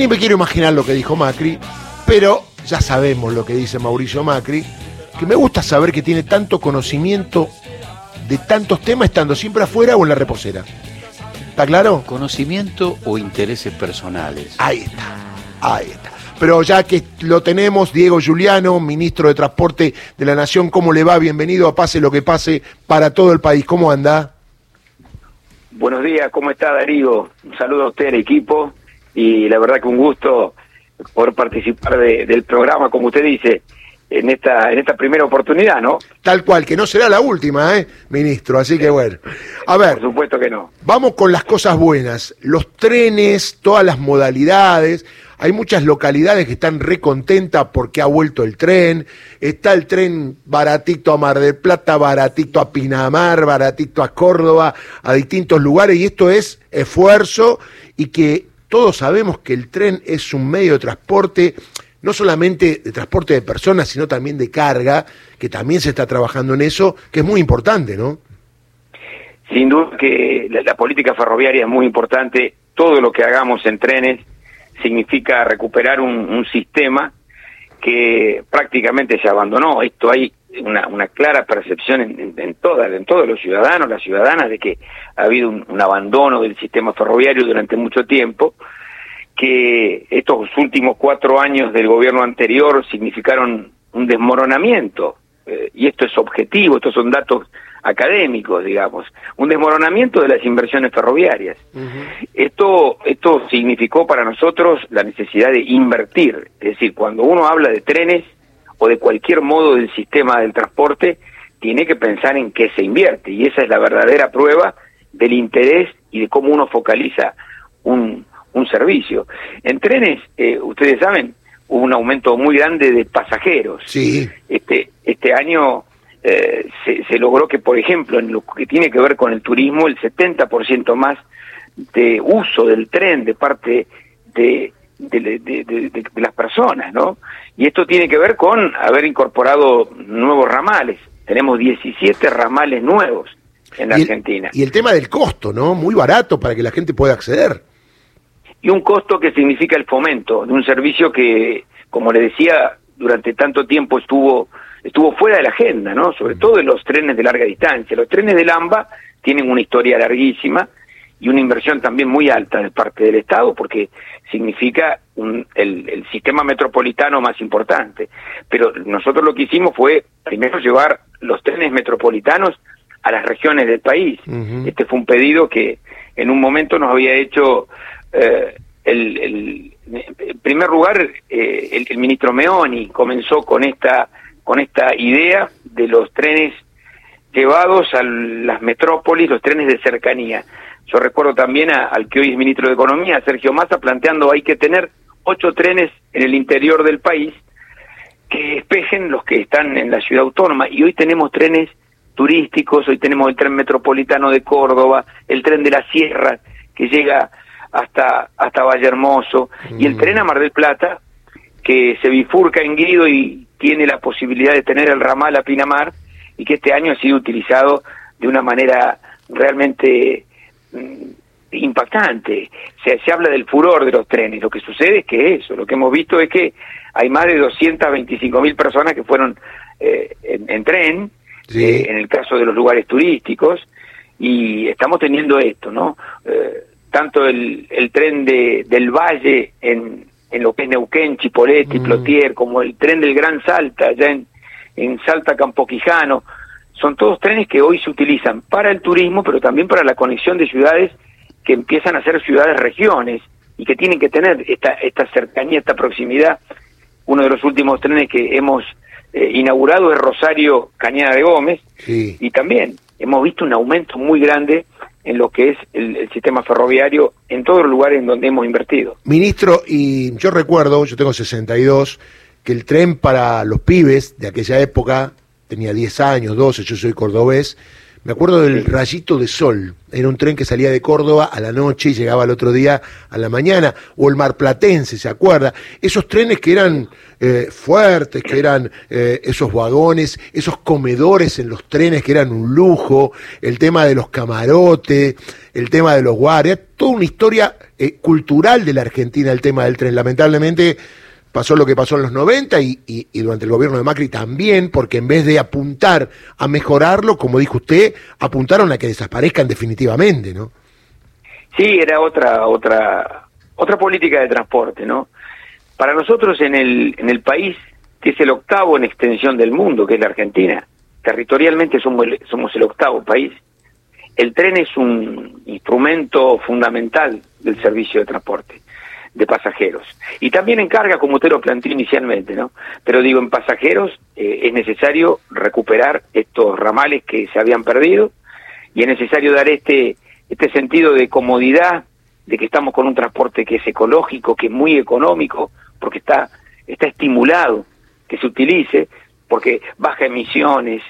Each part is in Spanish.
Ni me quiero imaginar lo que dijo Macri, pero ya sabemos lo que dice Mauricio Macri, que me gusta saber que tiene tanto conocimiento de tantos temas estando siempre afuera o en la reposera. ¿Está claro? Conocimiento o intereses personales. Ahí está, ahí está. Pero ya que lo tenemos, Diego Giuliano, ministro de Transporte de la Nación, ¿cómo le va? Bienvenido a Pase lo que pase para todo el país. ¿Cómo anda? Buenos días, ¿cómo está Darío? Un saludo a usted, al equipo, y la verdad que un gusto por participar del programa, como usted dice, en esta, en esta primera oportunidad, ¿no? Tal cual, que no será la última, ¿eh, ministro? Así que bueno. A ver. Por supuesto que no. Vamos con las cosas buenas. Los trenes, todas las modalidades. Hay muchas localidades que están recontentas porque ha vuelto el tren. Está el tren baratito a Mar del Plata, baratito a Pinamar, baratito a Córdoba, a distintos lugares. Y esto es esfuerzo y que todos sabemos que el tren es un medio de transporte no solamente de transporte de personas, sino también de carga, que también se está trabajando en eso, que es muy importante, ¿no? Sin duda que la, política ferroviaria es muy importante. Todo lo que hagamos en trenes significa recuperar un, sistema que prácticamente se abandonó. Esto hay una, una clara percepción en, en, todas, en todos los ciudadanos, las ciudadanas, de que ha habido un, abandono del sistema ferroviario durante mucho tiempo, que estos últimos cuatro años del gobierno anterior significaron un desmoronamiento, eh, y esto es objetivo, estos son datos académicos, digamos, un desmoronamiento de las inversiones ferroviarias. Esto esto significó para nosotros la necesidad de invertir, es decir, cuando uno habla de trenes o de cualquier modo del sistema del transporte, tiene que pensar en qué se invierte y esa es la verdadera prueba del interés y de cómo uno focaliza un, un servicio. En trenes, eh, ustedes saben, hubo un aumento muy grande de pasajeros. Sí. Este, este año eh, se, logró que, por ejemplo, en lo que tiene que ver con el turismo, el 70% más de uso del tren de parte de, de, las personas, ¿no? Y esto tiene que ver con haber incorporado nuevos ramales. Tenemos 17 ramales nuevos en la Argentina. Y el tema del costo, ¿no? Muy barato para que la gente pueda acceder. Y un costo que significa el fomento de un servicio que, como le decía, durante tanto tiempo estuvo estuvo fuera de la agenda, ¿no? Sobre todo en los trenes de larga distancia. Los trenes del AMBA tienen una historia larguísima y una inversión también muy alta de parte del Estado porque significa un, el, el, sistema metropolitano más importante. Pero nosotros lo que hicimos fue primero llevar los trenes metropolitanos a las regiones del país. Este fue un pedido que en un momento nos había hecho eh, el, el, en primer lugar eh, el, el ministro Meoni comenzó con esta con esta idea de los trenes llevados a las metrópolis, los trenes de cercanía. Yo recuerdo también al que hoy es ministro de Economía, Sergio Massa, planteando hay que tener ocho trenes en el interior del país que espejen los que están en la ciudad autónoma. Y hoy tenemos trenes turísticos, hoy tenemos el tren metropolitano de Córdoba, el tren de la Sierra que llega hasta, hasta Valle Hermoso, y el mm. tren a Mar del Plata que se bifurca en Guido y tiene la posibilidad de tener el ramal a Pinamar y que este año ha sido utilizado de una manera realmente impactante. Se, se habla del furor de los trenes. Lo que sucede es que eso, lo que hemos visto es que hay más de 225 mil personas que fueron eh, en, tren, eh, en el caso de los lugares turísticos, y estamos teniendo esto, ¿no? Eh, tanto el, el tren de, del Valle en, en lo que es Neuquén, Chipoleti, mm. Plotier, como el tren del Gran Salta, allá en, en Salta Campoquijano, son todos trenes que hoy se utilizan para el turismo, pero también para la conexión de ciudades que empiezan a ser ciudades-regiones y que tienen que tener esta, esta cercanía, esta proximidad. Uno de los últimos trenes que hemos eh, inaugurado es Rosario Cañada de Gómez y también hemos visto un aumento muy grande en lo que es el, sistema ferroviario en todos los lugares en donde hemos invertido. Ministro, y yo recuerdo, yo tengo 62, que el tren para los pibes de aquella época, tenía 10 años, 12, yo soy cordobés, Me acuerdo del Rayito de Sol, era un tren que salía de Córdoba a la noche y llegaba al otro día a la mañana, o el Mar Platense, ¿se acuerda? Esos trenes que eran eh, fuertes, que eran eh, esos vagones, esos comedores en los trenes que eran un lujo, el tema de los camarotes, el tema de los guardias, toda una historia eh, cultural de la Argentina, el tema del tren. Lamentablemente pasó lo que pasó en los 90 y, y, durante el gobierno de Macri también, porque en vez de apuntar a mejorarlo, como dijo usted, apuntaron a que desaparezcan definitivamente, ¿no? Sí, era otra otra otra política de transporte, ¿no? Para nosotros en el en el país que es el octavo en extensión del mundo, que es la Argentina, territorialmente somos somos el octavo país. El tren es un instrumento fundamental del servicio de transporte de pasajeros. Y también en carga, como usted lo planteó inicialmente, ¿no? Pero digo, en pasajeros eh, es necesario recuperar estos ramales que se habían perdido y es necesario dar este, este sentido de comodidad, de que estamos con un transporte que es ecológico, que es muy económico, porque está, está estimulado que se utilice, porque baja emisiones,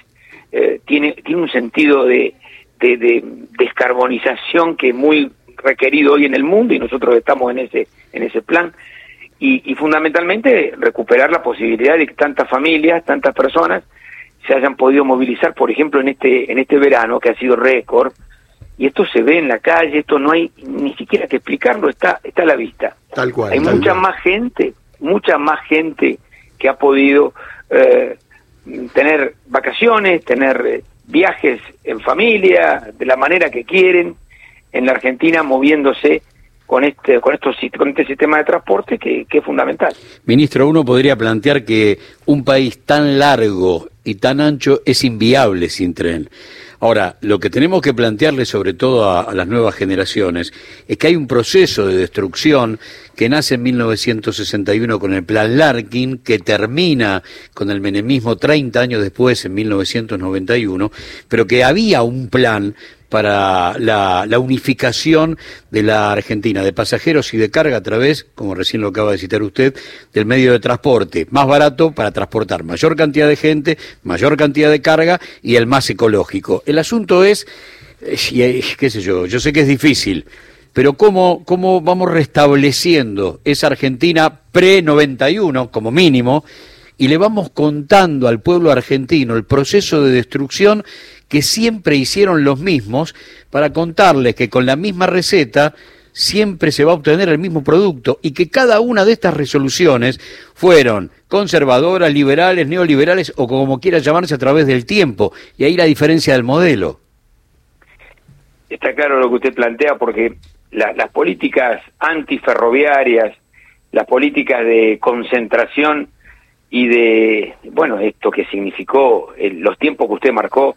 eh, tiene, tiene un sentido de, de, de descarbonización que es muy requerido hoy en el mundo y nosotros estamos en ese en ese plan y, fundamentalmente recuperar la posibilidad de que tantas familias, tantas personas se hayan podido movilizar, por ejemplo, en este en este verano que ha sido récord y esto se ve en la calle, esto no hay ni siquiera que explicarlo, está está a la vista. Tal cual. Hay mucha más gente, mucha más gente que ha podido eh, tener vacaciones, tener eh, viajes en familia, de la manera que quieren, en la Argentina moviéndose con este, con, estos, con este sistema de transporte que, que es fundamental. Ministro, uno podría plantear que un país tan largo y tan ancho es inviable sin tren. Ahora, lo que tenemos que plantearle sobre todo a, las nuevas generaciones es que hay un proceso de destrucción que nace en 1961 con el Plan Larkin, que termina con el menemismo 30 años después, en 1991, pero que había un plan para la, unificación de la Argentina, de pasajeros y de carga a través, como recién lo acaba de citar usted, del medio de transporte más barato para transportar mayor cantidad de gente, mayor cantidad de carga y el más ecológico. El asunto es, eh, eh, qué sé yo, yo sé que es difícil, pero ¿cómo, cómo vamos restableciendo esa Argentina pre-91 como mínimo y le vamos contando al pueblo argentino el proceso de destrucción que siempre hicieron los mismos para contarles que con la misma receta siempre se va a obtener el mismo producto y que cada una de estas resoluciones fueron conservadoras, liberales, neoliberales o como quiera llamarse a través del tiempo. Y ahí la diferencia del modelo. Está claro lo que usted plantea porque las políticas antiferroviarias, las políticas de concentración y de, bueno, esto que significó los tiempos que usted marcó,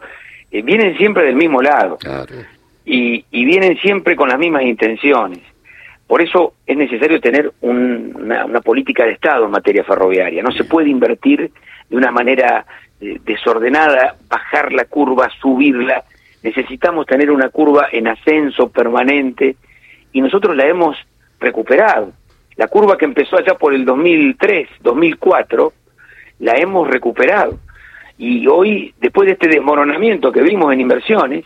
eh, vienen siempre del mismo lado y, y, vienen siempre con las mismas intenciones. Por eso es necesario tener una, política de Estado en materia ferroviaria. No se puede invertir de una manera eh, desordenada, bajar la curva, subirla. Necesitamos tener una curva en ascenso permanente y nosotros la hemos recuperado. La curva que empezó allá por el 2003, 2004, la hemos recuperado. Y hoy, después de este desmoronamiento que vimos en inversiones,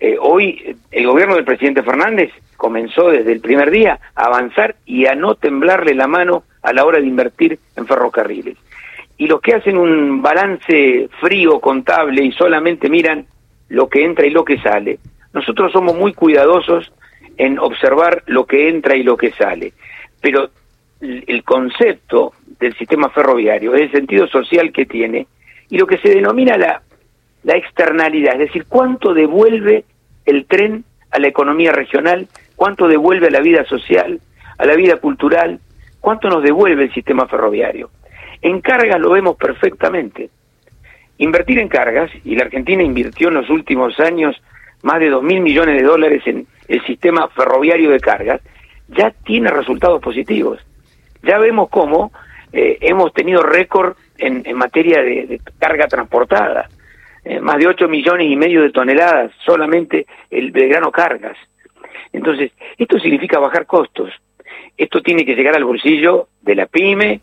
eh, hoy el gobierno del presidente Fernández comenzó desde el primer día a avanzar y a no temblarle la mano a la hora de invertir en ferrocarriles. Y los que hacen un balance frío, contable y solamente miran lo que entra y lo que sale, nosotros somos muy cuidadosos en observar lo que entra y lo que sale. Pero el concepto del sistema ferroviario, el sentido social que tiene, y lo que se denomina la, la externalidad, es decir, cuánto devuelve el tren a la economía regional, cuánto devuelve a la vida social, a la vida cultural, cuánto nos devuelve el sistema ferroviario. En cargas lo vemos perfectamente. Invertir en cargas, y la Argentina invirtió en los últimos años más de dos mil millones de dólares en el sistema ferroviario de cargas, ya tiene resultados positivos. Ya vemos cómo eh, hemos tenido récord en, materia de, carga transportada, eh, más de 8 millones y medio de toneladas solamente el Belgrano Cargas. Entonces, esto significa bajar costos. Esto tiene que llegar al bolsillo de la pyme,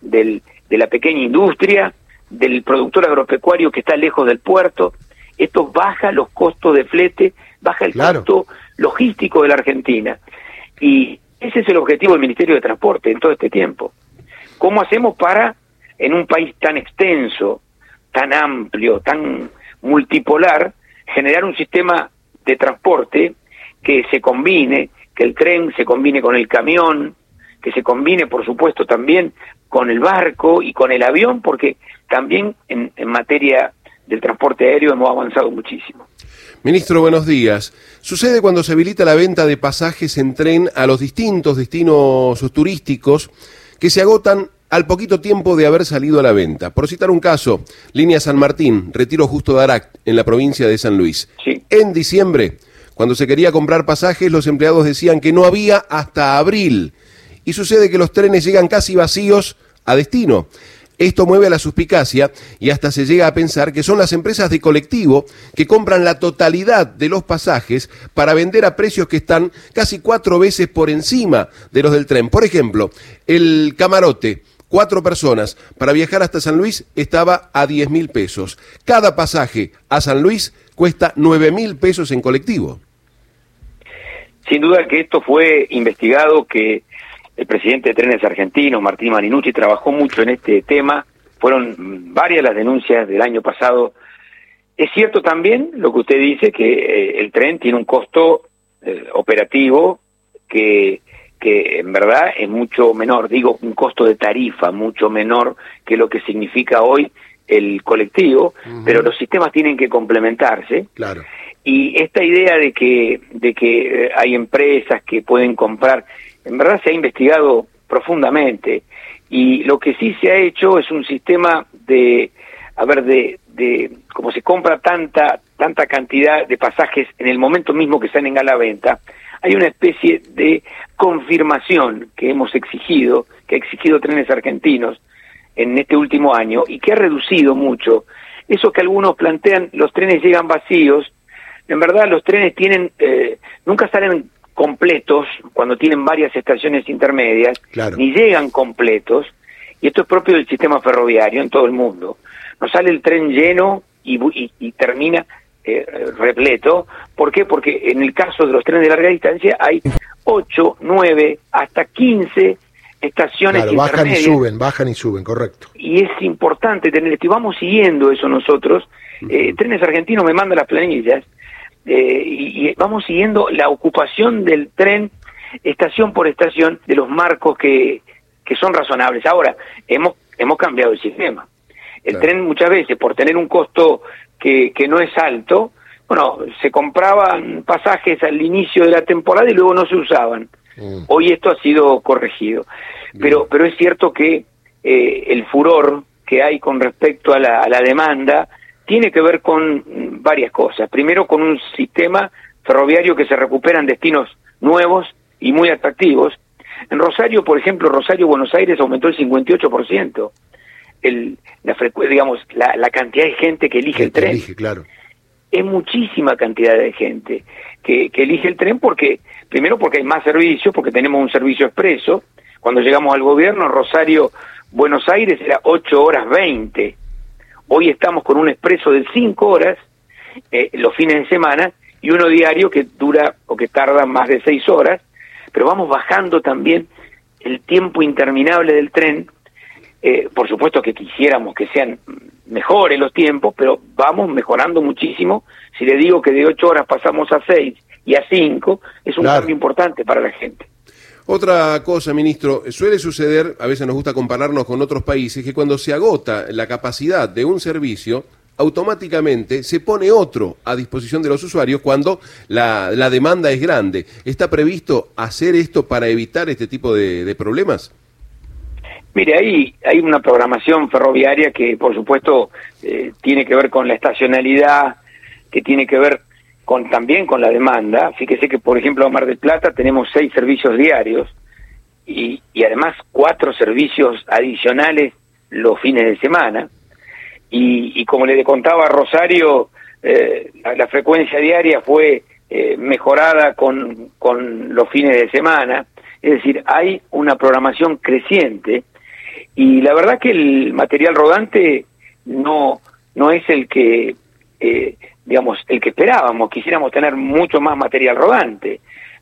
del, de la pequeña industria, del productor agropecuario que está lejos del puerto, Esto baja los costos de flete, baja el costo logístico de la Argentina. Y ese es el objetivo del Ministerio de Transporte en todo este tiempo. ¿Cómo hacemos para, en un país tan extenso, tan amplio, tan multipolar, generar un sistema de transporte que se combine, que el tren se combine con el camión, que se combine, por supuesto, también con el barco y con el avión, porque también en, materia del transporte aéreo hemos avanzado muchísimo. Ministro, buenos días. Sucede cuando se habilita la venta de pasajes en tren a los distintos destinos turísticos que se agotan al poquito tiempo de haber salido a la venta. Por citar un caso, Línea San Martín, Retiro Justo de Arac, en la provincia de San Luis. En diciembre, cuando se quería comprar pasajes, los empleados decían que no había hasta abril. Y sucede que los trenes llegan casi vacíos a destino. Esto mueve a la suspicacia y hasta se llega a pensar que son las empresas de colectivo que compran la totalidad de los pasajes para vender a precios que están casi cuatro veces por encima de los del tren. Por ejemplo, el camarote cuatro personas para viajar hasta San Luis estaba a 10 mil pesos. Cada pasaje a San Luis cuesta 9 mil pesos en colectivo. Sin duda que esto fue investigado, que el presidente de Trenes Argentinos, Martín Marinucci, trabajó mucho en este tema. Fueron varias las denuncias del año pasado. Es cierto también lo que usted dice, que eh, el tren tiene un costo eh, operativo que que en verdad es mucho menor, digo, un costo de tarifa mucho menor que lo que significa hoy el colectivo, pero los sistemas tienen que complementarse. Claro. Y esta idea de que, de que eh, hay empresas que pueden comprar, en verdad se ha investigado profundamente y lo que sí se ha hecho es un sistema de, a ver, de, de como se compra tanta, tanta cantidad de pasajes en el momento mismo que salen a la venta, hay una especie de confirmación que hemos exigido, que ha exigido trenes argentinos en este último año y que ha reducido mucho. Eso que algunos plantean, los trenes llegan vacíos, en verdad los trenes tienen, eh, nunca salen completos cuando tienen varias estaciones intermedias, ni llegan completos, y esto es propio del sistema ferroviario en todo el mundo. No sale el tren lleno y, y termina eh, repleto. ¿Por qué? Porque en el caso de los trenes de larga distancia hay 8, 9, hasta 15 estaciones claro, bajan y suben, bajan y suben, correcto. Y es importante tener esto, y vamos siguiendo eso nosotros. Eh, trenes Argentinos me mandan las planillas, eh, y, y, vamos siguiendo la ocupación del tren estación por estación de los marcos que, que son razonables. Ahora, hemos, hemos cambiado el sistema. El tren muchas veces, por tener un costo que, que no es alto, bueno, se compraban pasajes al inicio de la temporada y luego no se usaban. Mm. Hoy esto ha sido corregido. Pero, pero es cierto que eh, el furor que hay con respecto a la, a la demanda tiene que ver con varias cosas. Primero, con un sistema ferroviario que se recupera en destinos nuevos y muy atractivos. En Rosario, por ejemplo, Rosario-Buenos Aires aumentó el 58% el, la digamos, la, la, cantidad de gente que elige el tren. Elige, claro. Es muchísima cantidad de gente que, que elige el tren porque, primero porque hay más servicios, porque tenemos un servicio expreso. Cuando llegamos al gobierno, Rosario, Buenos Aires era 8 horas 20. Hoy estamos con un expreso de 5 horas eh, los fines de semana y uno diario que dura o que tarda más de 6 horas, pero vamos bajando también el tiempo interminable del tren eh, por supuesto que quisiéramos que sean mejores los tiempos, pero vamos mejorando muchísimo. Si le digo que de ocho horas pasamos a seis y a cinco, es un cambio importante para la gente. Otra cosa, ministro, suele suceder, a veces nos gusta compararnos con otros países, que cuando se agota la capacidad de un servicio, automáticamente se pone otro a disposición de los usuarios cuando la, la demanda es grande. ¿Está previsto hacer esto para evitar este tipo de problemas? Mire, ahí hay una programación ferroviaria que, por supuesto, eh, tiene que ver con la estacionalidad, que tiene que ver con también con la demanda. Fíjese que, por ejemplo, en Mar del Plata tenemos seis servicios diarios y, y además cuatro servicios adicionales los fines de semana. Y, y como le contaba a Rosario, eh, la, frecuencia diaria fue eh, mejorada con, con los fines de semana. Es decir, hay una programación creciente y la verdad que el material rodante no, no es el que eh, digamos, el que esperábamos. Quisiéramos tener mucho más material rodante,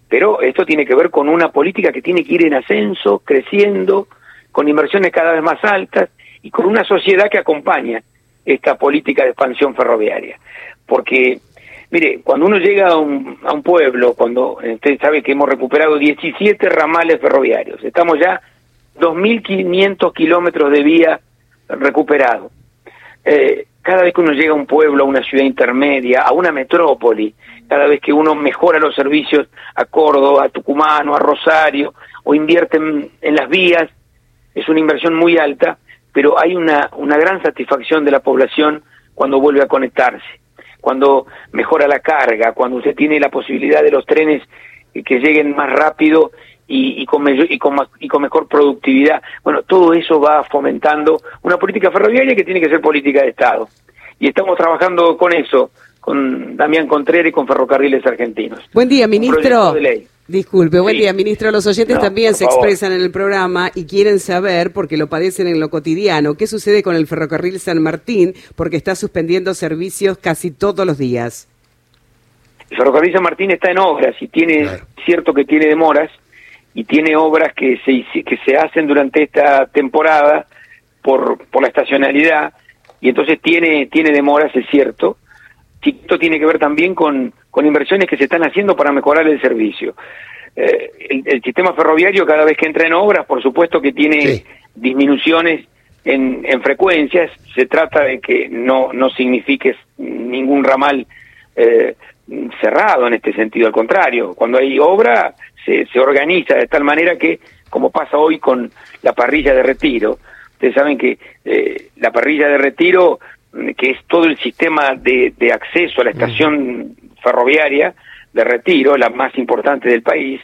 pero esto tiene que ver con una política que tiene que ir en ascenso, creciendo, con inversiones cada vez más altas y con una sociedad que acompaña esta política de expansión ferroviaria. Porque, mire, cuando uno llega a un, a un pueblo, cuando usted sabe que hemos recuperado 17 ramales ferroviarios, estamos ya 2.500 kilómetros de vía recuperados. Eh, cada vez que uno llega a un pueblo, a una ciudad intermedia, a una metrópoli, cada vez que uno mejora los servicios a Córdoba, a Tucumán o a Rosario, o invierte en, las vías, es una inversión muy alta, pero hay una, una gran satisfacción de la población cuando vuelve a conectarse, cuando mejora la carga, cuando usted tiene la posibilidad de los trenes que lleguen más rápido y, con, y, con, y con mejor productividad. Bueno, todo eso va fomentando una política ferroviaria que tiene que ser política de Estado. Y estamos trabajando con eso, con Damián Contreras y con Ferrocarriles Argentinos. Buen día, ministro. Disculpe, buen día, ministro. Los oyentes también se expresan en el programa y quieren saber, porque lo padecen en lo cotidiano, qué sucede con el ferrocarril San Martín, porque está suspendiendo servicios casi todos los días. El ferrocarril San Martín está en obras y tiene, cierto que tiene demoras, y tiene obras que se, que se hacen durante esta temporada por, por la estacionalidad y entonces tiene, tiene demoras, es cierto. Esto tiene que ver también con, con inversiones que se están haciendo para mejorar el servicio. Eh, el, sistema ferroviario cada vez que entra en obras, por supuesto que tiene disminuciones en, en, frecuencias, se trata de que no, no signifique ningún ramal eh, cerrado en este sentido, al contrario, cuando hay obra se, se organiza de tal manera que, como pasa hoy con la parrilla de retiro, ustedes saben que eh, la parrilla de retiro, mm, que es todo el sistema de, de acceso a la estación ferroviaria de retiro, la más importante del país,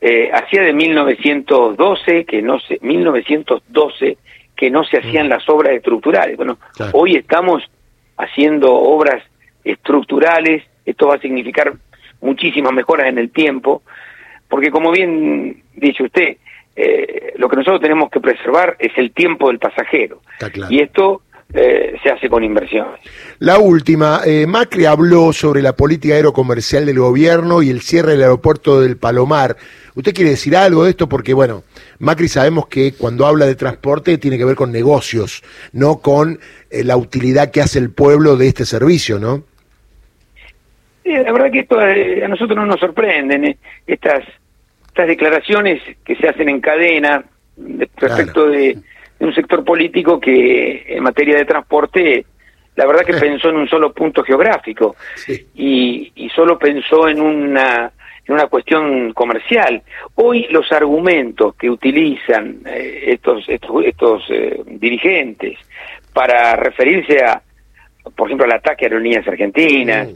eh, hacía de 1912 que no se 1912 que no se hacían las obras estructurales. Bueno, hoy estamos haciendo obras estructurales, esto va a significar muchísimas mejoras en el tiempo, porque como bien dice usted, eh, lo que nosotros tenemos que preservar es el tiempo del pasajero. Y esto eh, se hace con inversiones. La última, eh, Macri habló sobre la política aerocomercial del gobierno y el cierre del aeropuerto del Palomar. ¿Usted quiere decir algo de esto? Porque, bueno, Macri sabemos que cuando habla de transporte tiene que ver con negocios, no con la utilidad que hace el pueblo de este servicio, ¿no? La verdad que esto eh, a nosotros no nos sorprenden, eh, estas, estas declaraciones que se hacen en cadena respecto de, un sector político que en materia de transporte, la verdad que pensó en un solo punto geográfico y, y solo pensó en una en una cuestión comercial. Hoy los argumentos que utilizan eh, estos estos, estos dirigentes para referirse a, por ejemplo, al ataque a aerolíneas argentinas,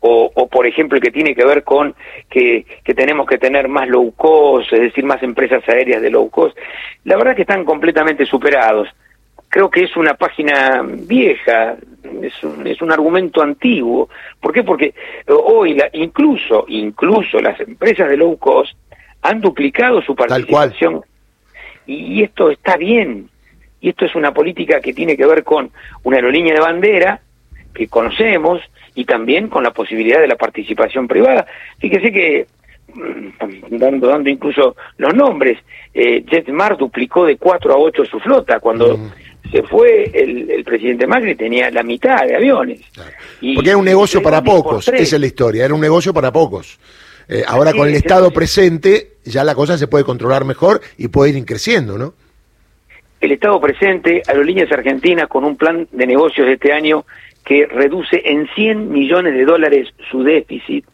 o, o, por ejemplo el que tiene que ver con que, que, tenemos que tener más low cost, es decir, más empresas aéreas de low cost, la verdad que están completamente superados. Creo que es una página vieja, es un, es un argumento antiguo. ¿Por qué? Porque hoy la, incluso, incluso las empresas de low cost han duplicado su participación. Y, y esto está bien. Y esto es una política que tiene que ver con una aerolínea de bandera que conocemos, y también con la posibilidad de la participación privada. Fíjese que, mm, dando, dando incluso los nombres, eh, JetMar duplicó de 4 a 8 su flota cuando... Mm. Se fue el, presidente Macri, tenía la mitad de aviones. Porque era un negocio para pocos, esa es la historia, era un negocio para pocos. Eh, ahora con el Estado presente ya la cosa se puede controlar mejor y puede ir creciendo, ¿no? El Estado presente, Aerolíneas Argentinas, con un plan de negocios de este año que reduce en 100 millones de dólares su déficit.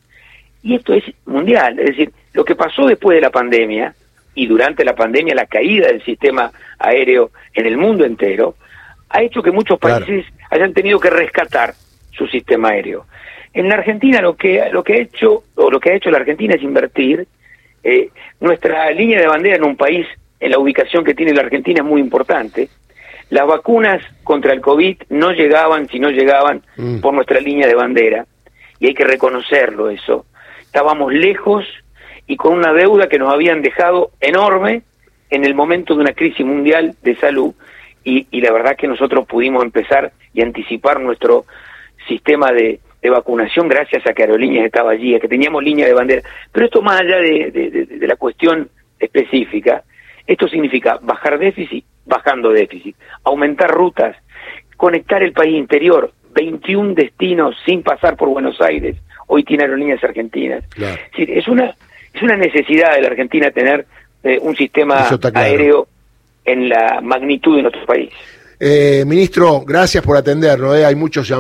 Y esto es mundial, es decir, lo que pasó después de la pandemia y durante la pandemia la caída del sistema aéreo en el mundo entero, ha hecho que muchos países hayan tenido que rescatar su sistema aéreo. En la Argentina lo que lo que ha hecho o lo que ha hecho la Argentina es invertir eh, nuestra línea de bandera en un país en la ubicación que tiene la Argentina es muy importante las vacunas contra el COVID no llegaban, si no llegaban, mm. por nuestra línea de bandera. Y hay que reconocerlo eso. Estábamos lejos y con una deuda que nos habían dejado enorme en el momento de una crisis mundial de salud. Y, y la verdad que nosotros pudimos empezar y anticipar nuestro sistema de, de vacunación gracias a que Aerolíneas estaba allí, a que teníamos línea de bandera. Pero esto más allá de, la cuestión específica, esto significa bajar déficit, bajando déficit, aumentar rutas, conectar el país interior, 21 destinos sin pasar por Buenos Aires, hoy tiene aerolíneas argentinas. Es, una, es una necesidad de la Argentina tener eh, un sistema aéreo en la magnitud de nuestro país. Eh, ministro, gracias por atendernos. Eh. Hay muchos llamados.